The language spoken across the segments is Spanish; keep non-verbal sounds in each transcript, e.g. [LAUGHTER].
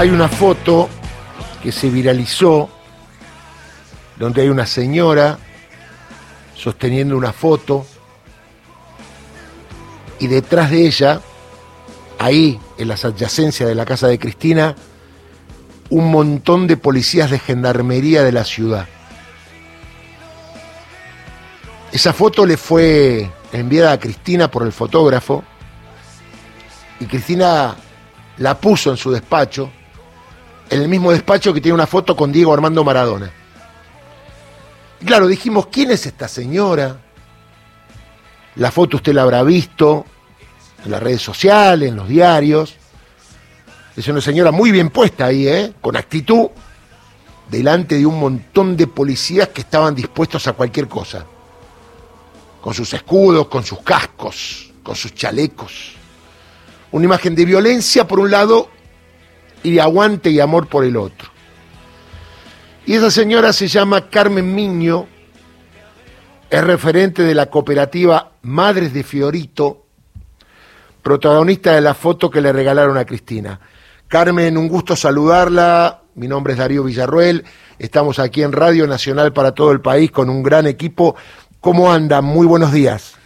hay una foto que se viralizó donde hay una señora sosteniendo una foto y detrás de ella, ahí en las adyacencias de la casa de Cristina, un montón de policías de gendarmería de la ciudad. Esa foto le fue enviada a Cristina por el fotógrafo y Cristina la puso en su despacho, en el mismo despacho que tiene una foto con Diego Armando Maradona. Y claro, dijimos, ¿quién es esta señora? La foto usted la habrá visto en las redes sociales, en los diarios. Es una señora muy bien puesta ahí, ¿eh? con actitud, delante de un montón de policías que estaban dispuestos a cualquier cosa. Con sus escudos, con sus cascos, con sus chalecos. Una imagen de violencia por un lado y aguante y amor por el otro. Y esa señora se llama Carmen Miño, es referente de la cooperativa Madres de Fiorito, protagonista de la foto que le regalaron a Cristina. Carmen, un gusto saludarla. Mi nombre es Darío Villarruel. Estamos aquí en Radio Nacional para todo el país con un gran equipo. ¿Cómo andan? Muy buenos días.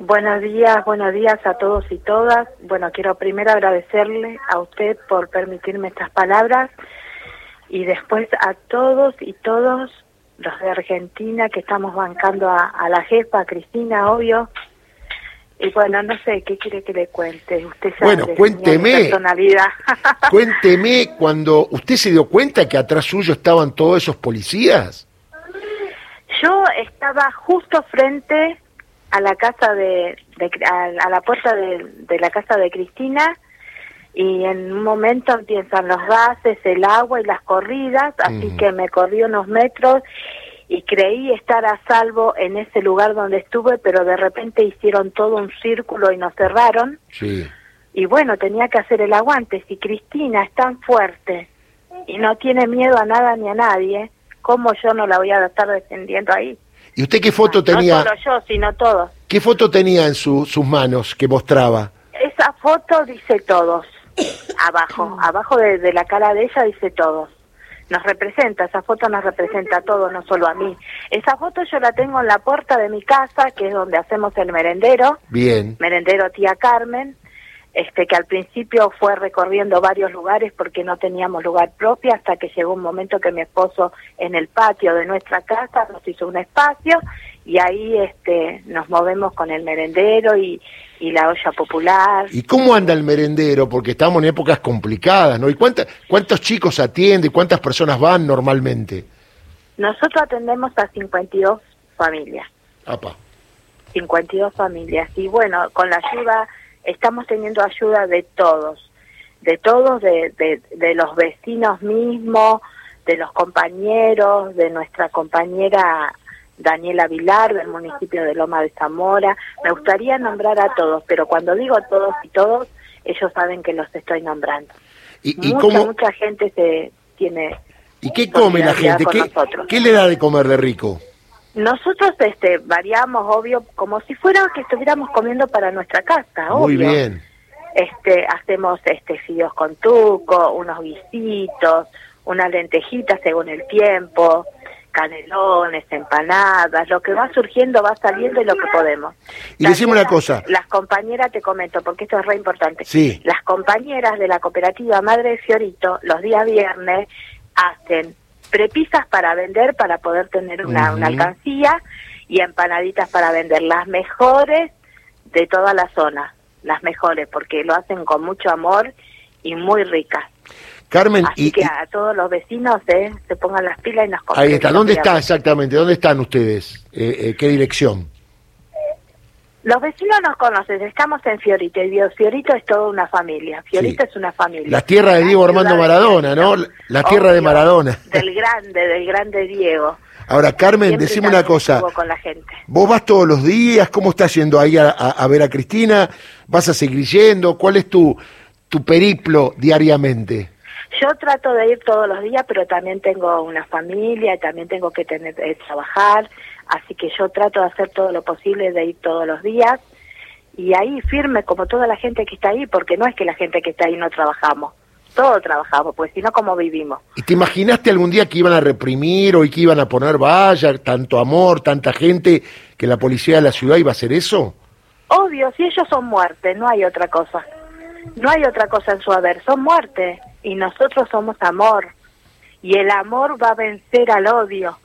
Buenos días, buenos días a todos y todas. Bueno, quiero primero agradecerle a usted por permitirme estas palabras y después a todos y todos los de Argentina que estamos bancando a, la jefa, a Cristina, obvio. Y bueno, no sé, ¿qué quiere que le cuente? Usted sabe bueno, cuénteme. Personalidad. [LAUGHS] cuénteme cuando usted se dio cuenta que atrás suyo estaban todos esos policías. Yo estaba justo frente a la casa de, a, la puerta de, de la casa de Cristina y en un momento empiezan los gases, el agua y las corridas, así que me corrí unos metros y creí estar a salvo en ese lugar donde estuve, pero de repente hicieron todo un círculo y nos cerraron. Sí. Y bueno, tenía que hacer el aguante. Si Cristina es tan fuerte y no tiene miedo a nada ni a nadie, ¿cómo yo no la voy a estar defendiendo ahí? ¿Y usted qué foto tenía? No solo yo, sino todos. ¿Qué foto tenía en sus manos que mostraba? Esa foto dice todos abajo, [CLEARS THROAT] abajo de, la cara de ella dice todos. Nos representa, esa foto nos representa a todos, no solo a mí. Esa foto yo la tengo en la puerta de mi casa, que es donde hacemos el merendero. Bien. Merendero tía Carmen, este que al principio fue recorriendo varios lugares porque no teníamos lugar propio, hasta que llegó un momento que mi esposo en el patio de nuestra casa nos hizo un espacio y ahí este nos movemos con el merendero y, y la olla popular. ¿Y cómo anda el merendero? Porque estamos en épocas complicadas, ¿no? ¿Y cuánta, cuántos chicos atiende? ¿Cuántas personas van normalmente? Nosotros atendemos a 52 familias. Apa. 52 familias. Y bueno, con la ayuda, estamos teniendo ayuda de todos, de todos, de, de, de los vecinos mismos, de los compañeros, de nuestra compañera Daniela Vilar del municipio de Loma de Zamora. Me gustaría nombrar a todos, pero cuando digo todos y todos, ellos saben que los estoy nombrando. ¿Y, mucha, mucha gente se tiene... ¿Y qué come la gente? ¿Qué, ¿Qué, le da de comer de rico? Nosotros este, variamos, obvio, como si fuera que estuviéramos comiendo para nuestra casa, obvio. Muy bien. Este, hacemos este fideos con tuco, unos guisitos, unas lentejitas según el tiempo, canelones, empanadas, lo que va surgiendo va saliendo y lo que podemos. Y decimos una cosa. Las compañeras, te comento, porque esto es re importante. Sí. Las compañeras de la cooperativa Madre de Fiorito, los días viernes, hacen prepisas para vender, para poder tener una, una alcancía, y empanaditas para vender, las mejores de toda la zona, las mejores, porque lo hacen con mucho amor y muy ricas. Carmen, Así y, que a todos los vecinos eh, se pongan las pilas y nos Ahí está. ¿Dónde está exactamente? ¿Dónde están ustedes? Eh, eh, ¿Qué dirección? Los vecinos nos conocen, estamos en Fiorito y Fiorito es toda una familia. Fiorito es una familia. La tierra de Diego Armando Maradona, ¿no? La tierra de Maradona. Del grande, del grande Diego. Ahora, Carmen, decime una cosa. Con la gente. ¿Vos vas todos los días? ¿Cómo estás yendo ahí a, ver a Cristina? ¿Vas a seguir yendo? ¿Cuál es tu, tu periplo diariamente? Yo trato de ir todos los días, pero también tengo una familia, y también tengo que tener eh, trabajar, así que yo trato de hacer todo lo posible de ir todos los días y ahí firme como toda la gente que está ahí, porque no es que la gente que está ahí no trabajamos. todos trabajamos, pues si no, ¿cómo vivimos? ¿Y te imaginaste algún día que iban a reprimir o que iban a poner valla, tanto amor, tanta gente, que la policía de la ciudad iba a hacer eso? Obvio, si ellos son muerte, no hay otra cosa. No hay otra cosa en su haber, son muerte. Y nosotros somos amor. Y el amor va a vencer al odio.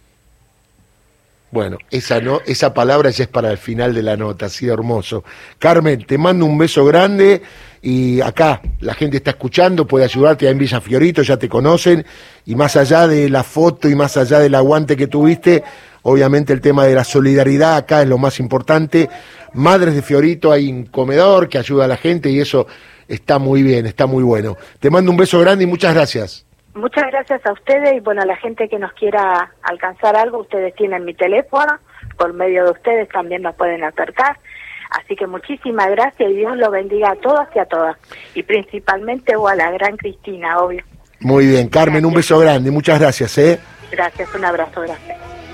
Bueno, esa, no, esa palabra ya es para el final de la nota, ha sido hermoso. Carmen, te mando un beso grande y acá la gente está escuchando, puede ayudarte en Villa Fiorito, ya te conocen, y más allá de la foto y más allá del aguante que tuviste, obviamente el tema de la solidaridad acá es lo más importante. Madres de Fiorito hay un comedor que ayuda a la gente y eso está muy bien, está muy bueno. Te mando un beso grande y muchas gracias. Muchas gracias a ustedes y bueno, a la gente que nos quiera alcanzar algo, ustedes tienen mi teléfono, por medio de ustedes también nos pueden acercar. Así que muchísimas gracias y Dios lo bendiga a todas y a todas. Y principalmente o a la gran Cristina, obvio. Muy bien, Carmen, un beso grande, muchas gracias. ¿eh? Gracias, un abrazo, gracias.